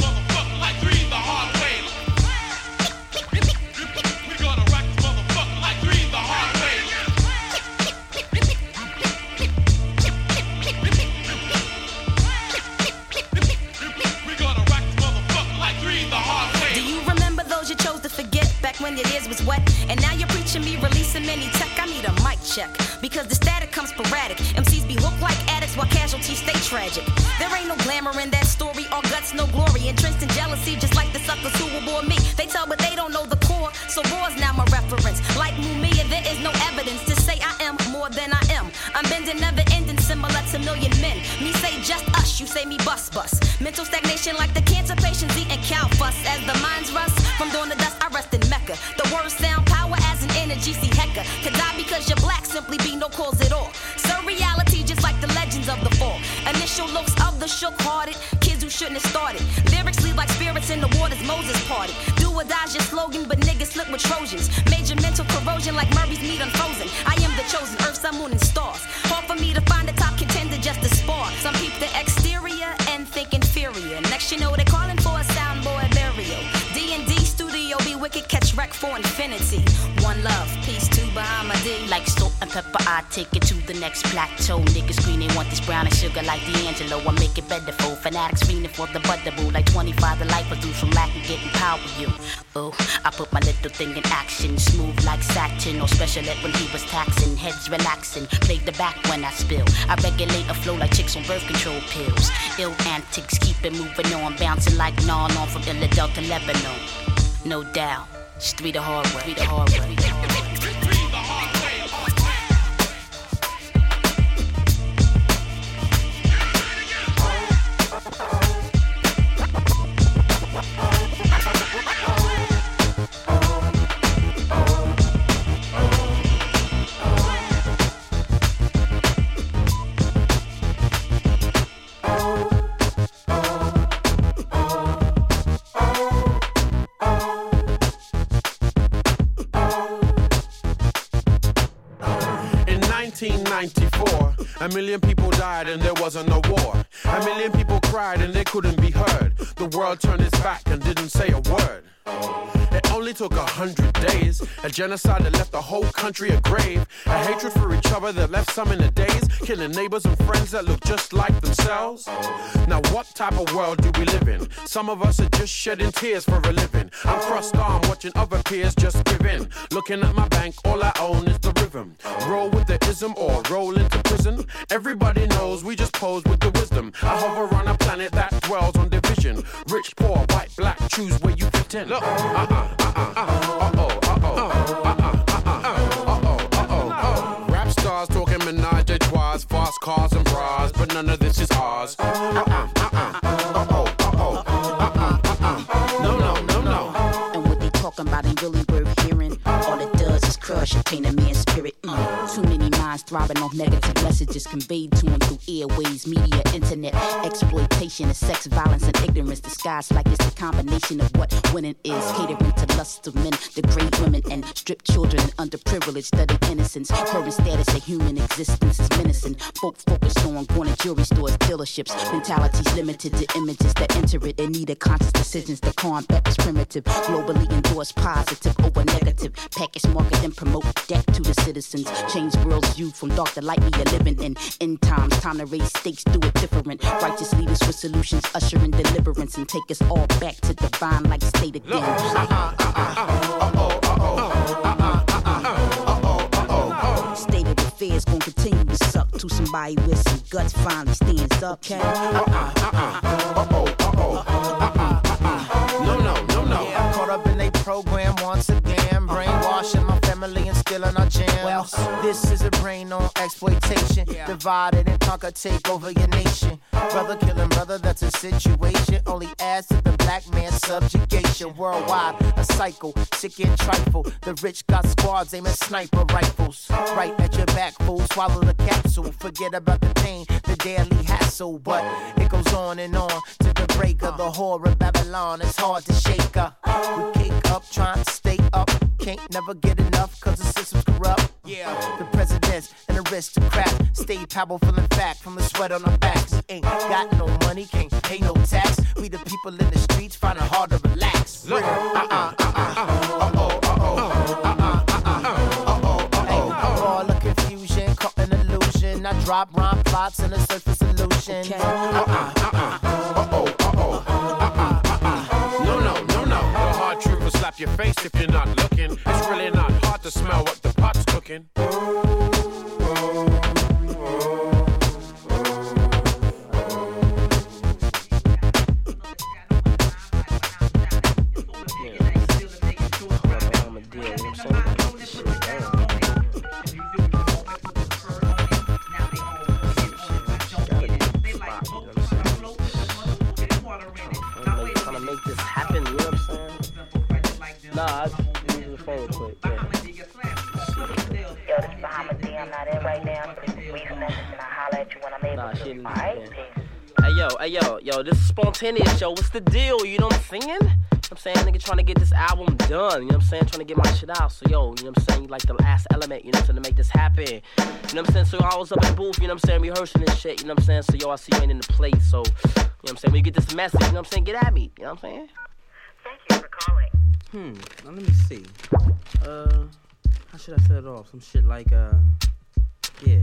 Speaker 18: when your ears was wet? And now you're preaching me releasing many tech. I need a mic check because the static comes sporadic. MCs be hooked like addicts while casualties stay tragic. There ain't no glamour in that story, all guts, no glory. Entrenched in jealousy, just like the suckers who will bore me. They tell, but they don't know the core. So war's now my reference. Like Mumia, there is no evidence to say I am more than I am. I'm bending, never ending, similar to million men. Me say just us, you say me bust bust. Mental stagnation like the cancer patients eating cow fuss. As the minds rust from doing the dust, I rest in Mecca. The words sound power as an energy, see Hecka. To die because you're black simply be no cause at all. So reality just like the legends of the. Initial looks of the shook hearted. Kids who shouldn't have started. Lyrics lead like spirits in the waters Moses parted. Do or die's your slogan, but niggas slip with Trojans. Major mental corrosion like Murray's meat unfrozen. I am the chosen earth, sun, moon, and stars. Hard for me to find a top contender just to spar. Some peep the exterior and think inferior. Next you know they're calling for a soundboy burial. D&D studio be wicked, catch wreck for infinity. One love, peace to Bahama D.
Speaker 2: Like salt and pepper, I take it to the next plateau. Niggas scream they want this brown and sugar like D'Angelo. I make it better for fanatics fiending for the butterboo. Like 25 the life produce from lacking getting power you. Oh, I put my little thing in action. Smooth like satin or special ed when he was taxing. Heads relaxing, play the back when I spill. I regulate a flow like chicks on birth control pills. Ill antics, keep it moving on. Bouncing like non on from Philadelphia to Lebanon. No doubt, it's three the hard way. The hard way.
Speaker 19: 1994, a million people died and there wasn't no war. A million people cried and they couldn't be heard. The world turned its back and didn't say a word. Only took a hundred days. A genocide that left the whole country a grave. A hatred for each other that left some in a daze. Killing neighbors and friends that look just like themselves. Now, what type of world do we live in? Some of us are just shedding tears for a living. I'm crossed armed watching other peers just give in. Looking at my bank, all I own is the rhythm. Roll with the ism or roll into prison. Everybody knows we just pose with the wisdom. I hover on a planet that dwells on division. Rich, poor, white, black, choose where you fit in. Look, uh-uh, Rap stars talking menage a trois, fast cars and bras, but none of this is ours. Uh-uh, uh-uh, uh-oh, uh-oh, uh-uh, uh-uh. No, no, no, no.
Speaker 2: And what they talking about ain't really worth hearing. All it does is crush and paint a man's spirit. Minds thriving off negative messages conveyed to them through airways, media, internet, exploitation of sex, violence, and ignorance disguised like it's a combination of what winning is. Catering to lust of men, degrade women, and strip children and underprivileged, study innocence. Current status of human existence is menacing. Folk focus on going to jewelry stores, dealerships. Mentalities limited to images that enter it in need a conscious decisions. The combat is primitive. Globally endorsed positive over negative. Package market and promote that to the citizens. Change world's view from dark to light we are living in. End times, time to raise stakes, do it different. Righteous leaders with solutions, ushering deliverance and take us all back to divine like state again. State of affairs gonna continue to suck to somebody with some guts finally stands up. Okay?
Speaker 20: No, no, no, no. Yeah, caught up in a program once again. Well, this is a brain on exploitation. Divided and conquer, take over your nation. Brother killing brother, that's a situation. Only adds to the black man's subjugation. Worldwide, a cycle, sick and trifle. The rich got squads aiming sniper rifles. Right at your back, fool. Swallow the capsule. Forget about the pain, the daily hassle. But it goes on and on to the break of the horror of Babylon. It's hard to shake her. We kick up, trying to stay up. Can't never get enough, cause the system's corrupt. Yeah, the presidents and aristocrats stay powerful in fact from the sweat on our backs. Ain't got no money, can't pay no tax. We the people in the streets find it hard to relax. Look, uh-uh, uh-uh, uh-uh, uh-uh all the confusion, caught an illusion. I drop rhyme plots in a search for solution. Uh-uh,
Speaker 19: No, slap your face if you're not looking. It's really not hard to smell what the pot's cooking.
Speaker 21: Hey yo, yo, yo, this is spontaneous, yo. What's the deal? You know what I'm saying? You know what I'm saying? Nigga trying to get this album done. You know what I'm saying? Trying to get my shit out. So yo, you know what I'm saying? You like the last element, you know what I'm saying, to make this happen. You know what I'm saying? So I was up in the booth, you know what I'm saying, rehearsing and shit, you know what I'm saying? So yo, I see you ain't in the place. So, you know what I'm saying? When you get this message, you know what I'm saying, get at me. You know what I'm saying?
Speaker 22: Thank you for calling.
Speaker 21: Hmm. Now let me see. Uh, how should I set it off? Some shit like uh, yeah,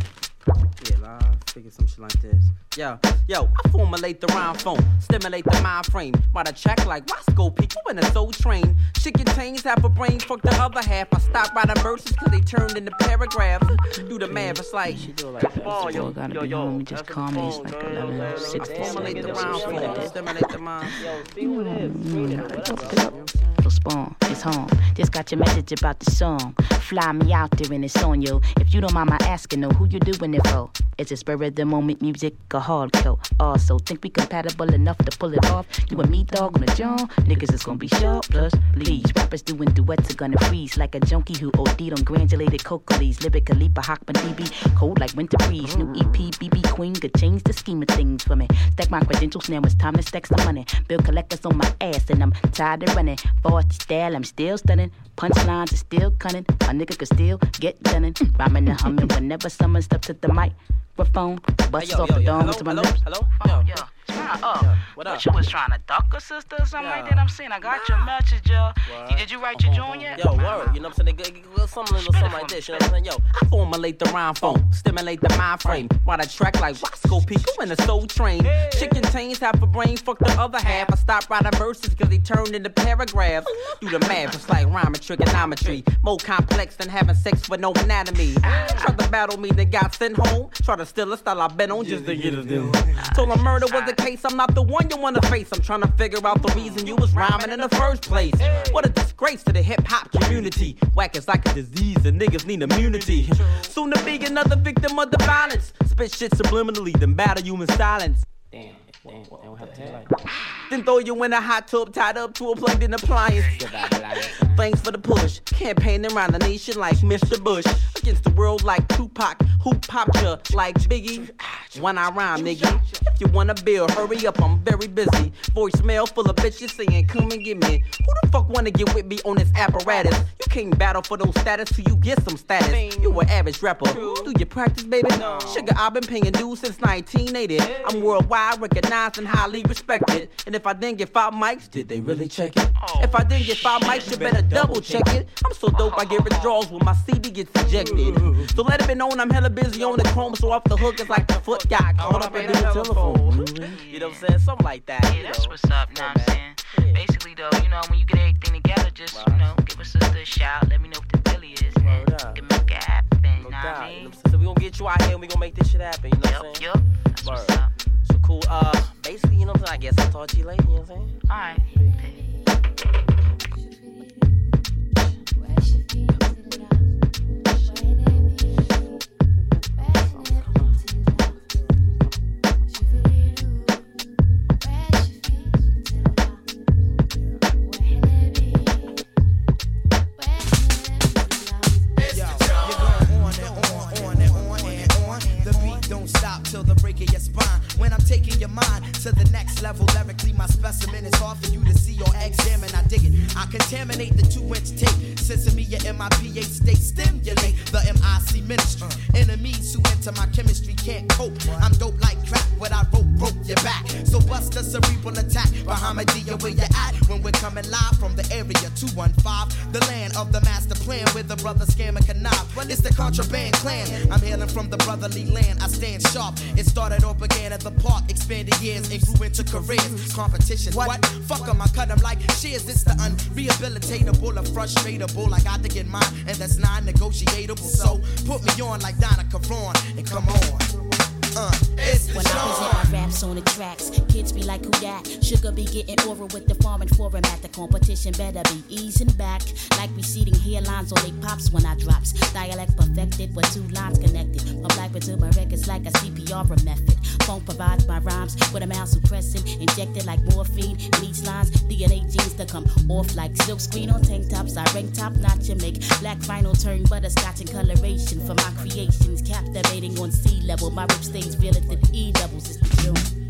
Speaker 21: yeah. I figure some shit like this. Yo, yo, I formulate the rhyme phone, stimulate the mind frame. Write a check like Roscoe, people in a soul train. Shit contains half a brain, fuck the other half. I stop writing verses cause they turned into paragraphs. Do the math, it's like, oh, yo,
Speaker 2: gotta
Speaker 21: yo,
Speaker 2: be
Speaker 21: yo,
Speaker 2: home. We just call me. It's
Speaker 21: phone,
Speaker 2: like
Speaker 21: girl, you know what I'm saying?
Speaker 2: 11:60,
Speaker 21: I formulate the rhyme
Speaker 2: something
Speaker 21: phone, stimulate the mind. Yo, see who it is, screen it, whatever.
Speaker 2: Little spawn, it's home. Just got your message about the song. Fly me out there and it's on yo. If you don't mind my asking, though, who you doing it for? Is it spur of the moment music or hardcore? Also, think we compatible enough to pull it off? You and me, dog, on the jaw. Niggas is gonna be sharp, plus, please. Rappers doing duets are gonna freeze like a junkie who OD'd on granulated cocoa leaves. Lyrically, Bahakman DB, cold like winter breeze. New EP, BB Queen could change the scheme of things for me. Stack my credentials, now it's time to stack some money. Bill collectors on my ass, and I'm tired of running. Style, I'm still stunning. Punchlines are still cunning. A nigga could still get done. Mm. Rhyming and humming whenever someone steps to the microphone. Busts off the dome to my lips.
Speaker 21: Hello?
Speaker 11: Oh, yeah. Oh,
Speaker 21: What up?
Speaker 11: you was trying to duck a sister or something like that? I'm saying I got your message, yo. You- Did you write your joint yet?
Speaker 21: Yo, word, you know what I'm saying? They something little something like this, you know what I'm saying? Yo, I formulate the rhyme phone, stimulate the mind frame. Write a track like Roscoe Pico in a soul train. Shit contains half a brain, fuck the other half. I stop writing verses cause they turned into paragraphs. Do the math, it's like rhyme and trigonometry. More complex than having sex with no anatomy. Try to battle me, then got sent home. Try steal a style I've been on just to get it deal. Told a murder was the case, I'm not the one you wanna face. I'm trying to figure out the reason you was rhyming in the first place. What a disgrace to the hip hop community. Whack is like a disease, and niggas need immunity. Soon to be another victim of the violence. Spit shit subliminally, then battle you in silence. Damn. Damn, they don't have tail. Then throw you in a hot tub tied up to a plugged in appliance. Thanks for the push. Campaigning around the nation like Mr. Bush. Against the world like Tupac. Who popped ya like Biggie? When I rhyme, nigga. You wanna bill, hurry up, I'm very busy. Voicemail full of bitches saying, come and get me. Who the fuck wanna get with me on this apparatus? You can't battle for those status till you get some status. You an average rapper. Do you practice, baby? Sugar, I've been paying dues since 1980. I'm worldwide recognized and highly respected. And if I didn't get five mics, did they really check it? If I didn't get five mics, you better double check it. I'm so dope, I get withdrawals when my CD gets ejected. So let it be known I'm hella busy on the chrome, so off the hook it's like the foot got caught up in the telephone. You know what I'm saying? Something like that.
Speaker 22: Yeah, that's what's up, know what I'm saying? Basically, though, you know, when you get everything together, just, you know, give a sister a shout. Let me know what the Billy is, man. We can make it happen, you know what I mean?
Speaker 21: So we gonna get you out here and we gonna make this shit happen. You know what I'm saying?
Speaker 22: Yup, that's what's up.
Speaker 21: So cool. Uh, basically, you know what I'm saying? I guess I'll talk to you later. You know what I'm saying?
Speaker 22: Alright.
Speaker 9: The the your spine. When I'm taking your mind to the next level, lyrically, my specimen is hard for you to see or examine. I dig it. I contaminate the two inch tape. Sesame in my pH state stimulate the MIC ministry. Enemies who enter my chemistry can't cope. I'm dope like crap. What I wrote broke your back. So bust a cerebral attack. Bahamadia, where you at? When we're coming live from the area 215, the land of the master plan where the brother scam and connive. It's the contraband clan. I'm hailing from the brotherly land. I stand sharp. It started or began at the park, expanded years and grew into careers. Competition, what? fuck Fuck 'em, I cut 'em like shears. It's the unrehabilitatable, or frustratable. I got to get mine, and that's non-negotiable. So put me on like Donna Karan, and come on. Uh, it's the
Speaker 2: When I present my raps on the tracks, kids be like, who that? Sugar be getting oral with the farming forum at the competition. Better be easing back, like receding hairlines on they pops when I drops. Dialect perfected with two lines connected. From life into my records like a CPR method. Funk provides my rhymes with a mouth suppressing, injected like morphine. In each lines, DNA genes to come off like silk screen on tank tops. I rank top notch and make black vinyl turn butterscotch and coloration for my creations. Captivating on sea level, my rip the E doubles. It's the June.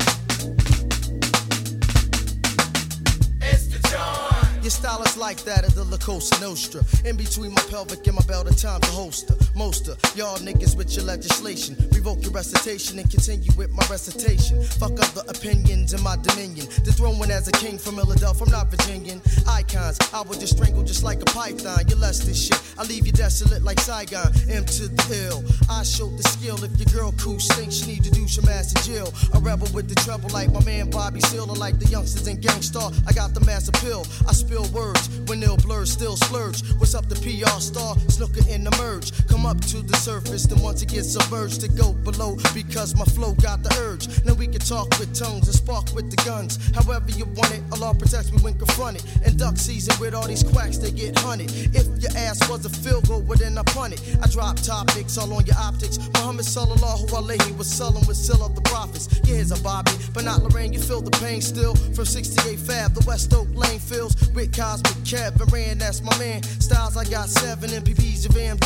Speaker 9: Your style is like that of the La Cosa Nostra. In between my pelvic and my belt, a time to holster. Most of y'all niggas with your legislation. Revoke your recitation and continue with my recitation. Fuck other opinions in my dominion. Dethroning as a king from Philadelphia, I'm not Virginian. Icons, I would just strangle just like a python. You're less than shit. I leave you desolate like Saigon. M to the ill. I showed the skill. If your girl cool stinks, she need to do some ass in jail. A rebel with the trouble like my man Bobby Seale, like the youngsters in Gang Starr. I got the mass appeal. I spill words when they'll blur, still splurge. What's up, the PR star? Snooker in the merge. Come up to the surface, then once it gets submerged, to go below because my flow got the urge. Now we can talk with tongues and spark with the guns. However you want it, Allah protects me when confronted. And duck season with all these quacks, they get hunted. If your ass was a field goal, well then I punt it. I drop topics all on your optics. Muhammad sallallahu alayhi was selling with seal of the prophets. Yeah, here's a Bobby, but not Lorraine. You feel the pain still from 68 Fab. The West Oak Lane fills with with Cosmic Kevin Rand, that's my man. Styles, I got seven MPPs of Am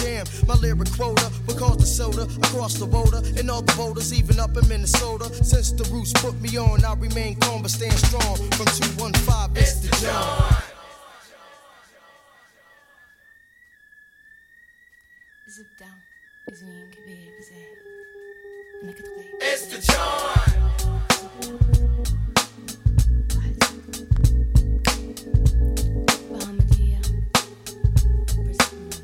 Speaker 9: My lyric quota We cause the soda across the border and all the boulders, even up in Minnesota. Since the roots put me on, I remain calm but stand strong. From 215, it's the John. It's the John.
Speaker 1: Bahamadia, Brazil.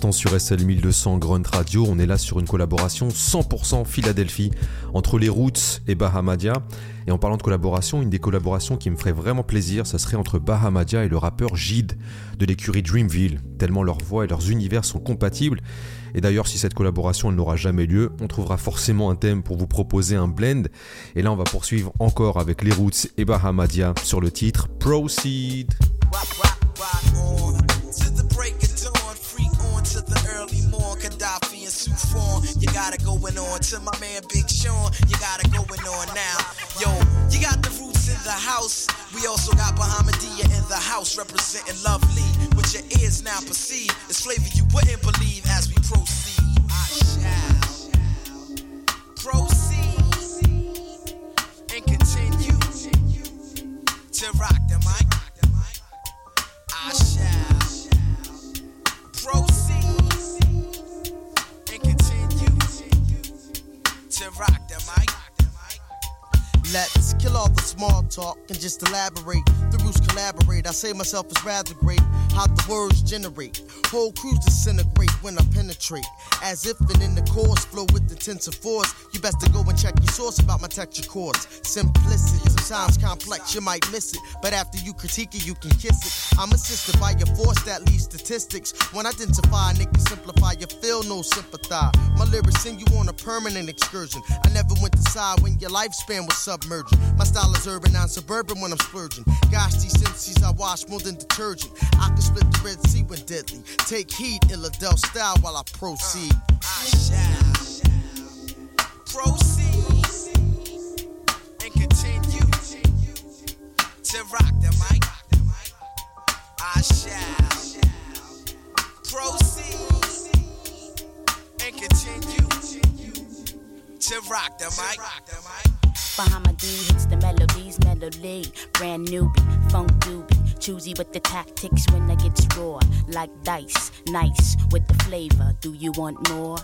Speaker 1: Sur SL 1200 Grunt Radio. On est là sur une collaboration 100% Philadelphie entre les Roots et Bahamadia. Et en parlant de collaboration, une des collaborations qui me ferait vraiment plaisir, ça serait entre Bahamadia et le rappeur Jid de l'écurie Dreamville, tellement leurs voix et leurs univers sont compatibles. Et d'ailleurs, si cette collaboration n'aura jamais lieu, on trouvera forcément un thème pour vous proposer un blend. Et là, on va poursuivre encore avec les Roots et Bahamadia sur le titre Proceed.
Speaker 9: You got it going on. To my man Big Sean, you got it going on now. Yo, you got the roots in the house. We also got Bahamadia in the house, representing lovely. With your ears now perceive, it's flavor you wouldn't believe as we proceed. I shall proceed and continue to rock the mic. Talk and just elaborate. The roots collaborate. I say myself is rather great. How the words generate. Whole crews disintegrate when I penetrate. As if and in the course flow with intensive force. You best to go and check your source about my texture chords. Simplicity, sometimes complex, you might miss it. But after you critique it, you can kiss it. I'm assisted by your force that leaves statistics. When I identify, niggas simplify, you feel no sympathize. My lyrics send you on a permanent excursion. I never went to side when your lifespan was submerging. My style is urban, non suburban when I'm splurging. Gosh, these senses I wash more than detergent. I can split the Red Sea when deadly. Take heat heed, Illadel style while I proceed. I shall proceed to rock the mic.
Speaker 2: Bahamadi hits the melodies, melody. Brand newbie, funk doobie. Choosy with the tactics when I get raw. Like dice, nice with the flavor. Do you want more?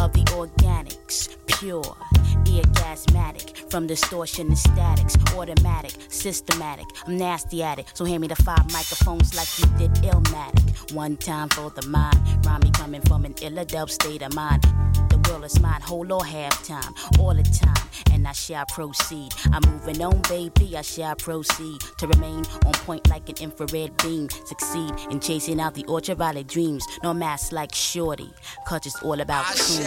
Speaker 2: Of the organics, pure. Eargasmatic, from distortion and statics. Automatic, systematic. I'm nasty at it, so hand me the five microphones like you did Illmatic. One time for the mind. Rhyme coming from an Illadelph state of mind. The world is mine, whole or half time, all the time, and I shall proceed. I'm moving on, baby, I shall proceed to remain on point like an infrared beam. Succeed in chasing out the ultraviolet dreams. No mask like Shorty, cause it's all about I cream.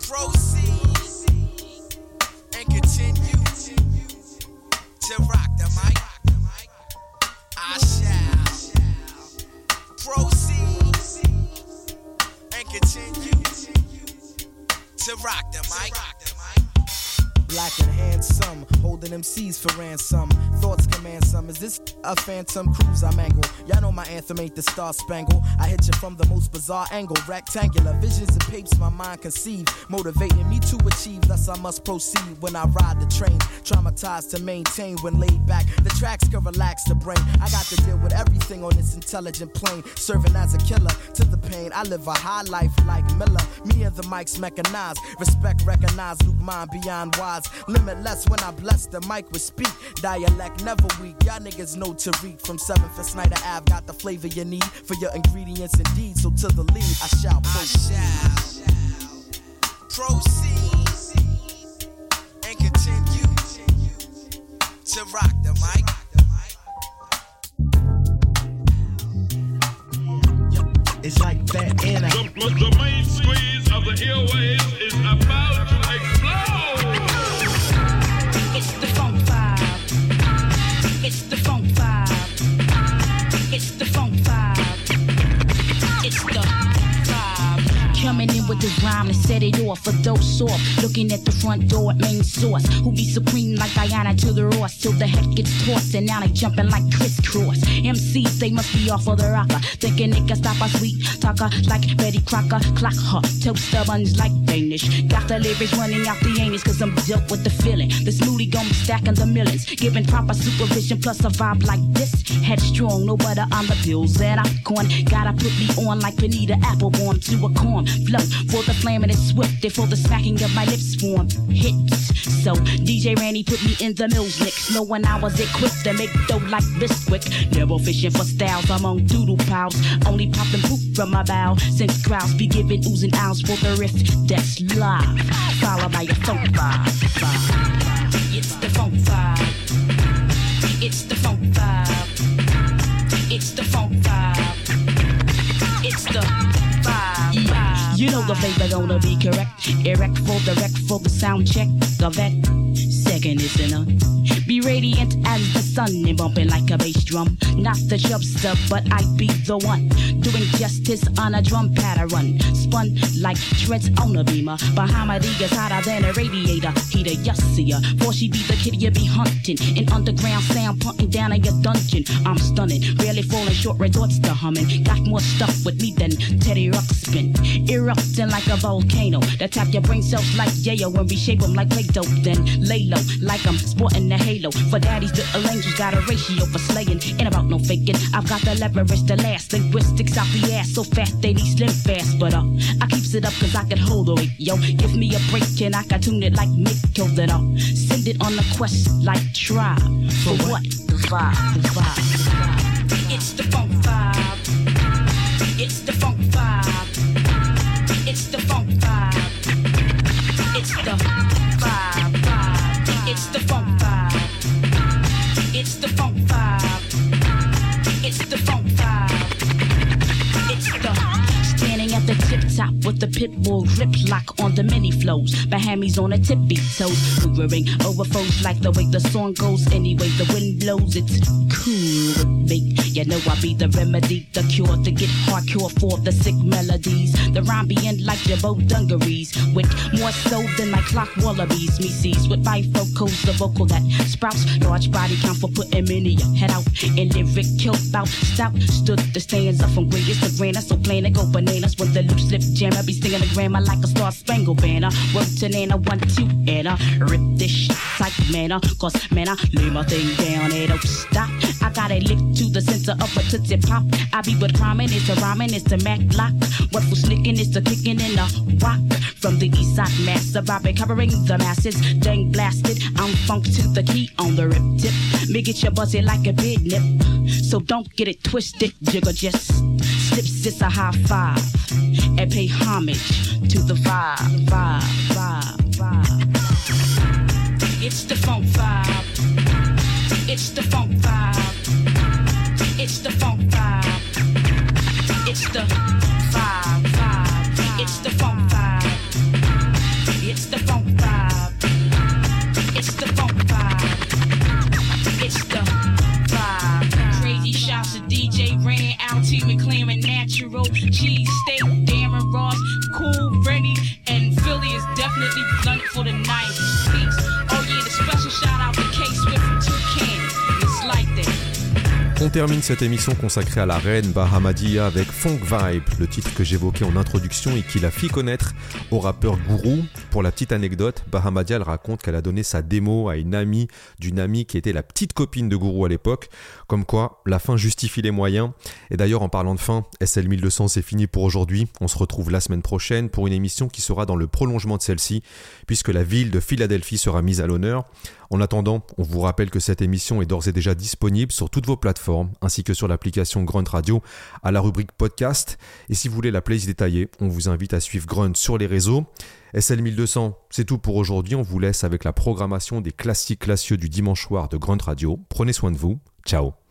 Speaker 9: Proceed and continue to rock the mic. I shall proceed and continue to rock the mic.
Speaker 8: Black and handsome, holding MCs for ransom. Thoughts command some. Is this a phantom cruise I mangle? Y'all know my anthem ain't the star spangle. I hit you from the most bizarre angle. Rectangular visions and papes my mind conceive. Motivating me to achieve, thus I must proceed when I ride the train. Traumatized to maintain when laid back. The tracks can relax the brain. I got to deal with everything on this intelligent plane. Serving as a killer to the pain. I live a high life like Miller. Me and the mics mechanized. Respect, recognize, Luke mind beyond wise. Limitless when I bless the mic with speak. Dialect never weak. Y'all niggas know Tariq from 7th and Snyder Ave. Got the flavor you need for your ingredients indeed. So to the lead, I shall proceed.
Speaker 9: Proceed and continue to rock the mic.
Speaker 23: It's like that, and I.
Speaker 24: The, the main squeeze of the airwaves is about
Speaker 25: rhyme to set it off for those soft. Looking at the front door at main source. Who be supreme like Diana to the Ross till the head gets tossed and now they jumping like crisscross. MCs they must be off of the rocker, thinking they can stop a sweet talker like Betty Crocker. Clock her, toast stubborns like Danish. Got the lyrics running out the anus cause I'm dealt with the feeling. The smoothie gon' be stacking the millions, giving proper supervision plus a vibe like this. Headstrong, no butter on the pills and I'm corn. Gotta put me on like Bonita Applebum to a corn flow for the flame and it's swift. Before the smacking of my lips form hits
Speaker 2: So DJ Randy put me in the mills mix, knowing I was equipped to make dough like Bisquick. Never fishing for styles among doodle pals, only popping poop from my bow. Since crowds be giving oohs and ahs for the riff that's live, followed by a funk vibe. It's the funk know the flavor gonna be correct. Erect for the wreck for the sound check. The vet. Second is enough. Be radiant as the sun and bumping like a bass drum. Not the chubster, but I be the one doing justice on a drum pad I run. Spun like treads on a beamer. Bahamadia is hotter than a radiator. Heater, yussier. For she be the kid you be hunting. In underground sound punting down in your dungeon. I'm stunning. Rarely falling short, resorts to humming. Got more stuff with me than Teddy Ruxpin. Erupting like a volcano. That tap your brain cells like yayo and reshape them like Play-Doh. Then lay low like I'm sporting the halo. For daddy's little angels got a ratio for slaying. Ain't about no faking. I've got the leverage to last. Linguistics out the ass so fat they need slim fast. But uh, I keeps it up cause I can hold the weight. Yo, give me a break and I can tune it like Mick killed it up. Send it on a quest like Tribe. For what? The vibe, the vibe. It's the funk vibe. It's the tip top with the pit bull grip lock on the mini flows. Bahamis on the tippy toes, hovering over foes like the way the song goes. Anyway, the wind blows, it's cool with me. You know I be the remedy, the cure to get hardcore for the sick melodies. The rhyme being like Jabot dungarees, with more so than my Clark Wallabees. Me sees with bifocals, the vocal that sprouts. Large body count for putting many head out. And lyric kill bout stout. Stood the stanza from greatest to grandest, so plain to go bananas when the loop slip jam. I be singing the grammar like a star spangled banner. Word to Nana, one, two, and I rip this shit like manna. Cause man, I lay my thing down, it don't stop. I got it licked to the center of a tootsie pop. I be but rhyming, it's a rhyming, it's a Mac block. What for slicking is the kicking in the rock. From the east side, massive, I've been covering the masses. Dang blasted, I'm funk to the key on the rip tip. Me get your buzzy like a big nip. So don't get it twisted, jigger just slips, it's a high five. And pay homage to the vibe, vibe, vibe, vibe. It's the funk vibe. It's the funk vibe. Natural. Cheese Steak, Darren Ross, Cool, Rennie, and Philly is definitely blunted for the 90s. Peace. Oh yeah, the special shout out to K Swift from Toucan. It's like that.
Speaker 1: On termine cette émission consacrée à la reine Bahamadia avec Funk Vibe, le titre que j'évoquais en introduction et qui la fit connaître au rappeur Guru. Pour la petite anecdote, Bahamadia elle raconte qu'elle a donné sa démo à une amie d'une amie qui était la petite copine de Guru à l'époque, comme quoi la fin justifie les moyens. Et d'ailleurs en parlant de fin, SL 1200 c'est fini pour aujourd'hui, on se retrouve la semaine prochaine pour une émission qui sera dans le prolongement de celle-ci, puisque la ville de Philadelphie sera mise à l'honneur. En attendant, on vous rappelle que cette émission est d'ores et déjà disponible sur toutes vos plateformes, ainsi que sur l'application Grunt Radio à la rubrique podcast. Et si vous voulez la playlist détaillée, on vous invite à suivre Grunt sur les réseaux. SL 1200, c'est tout pour aujourd'hui. On vous laisse avec la programmation des classiques classieux du dimanche soir de Grunt Radio. Prenez soin de vous. Ciao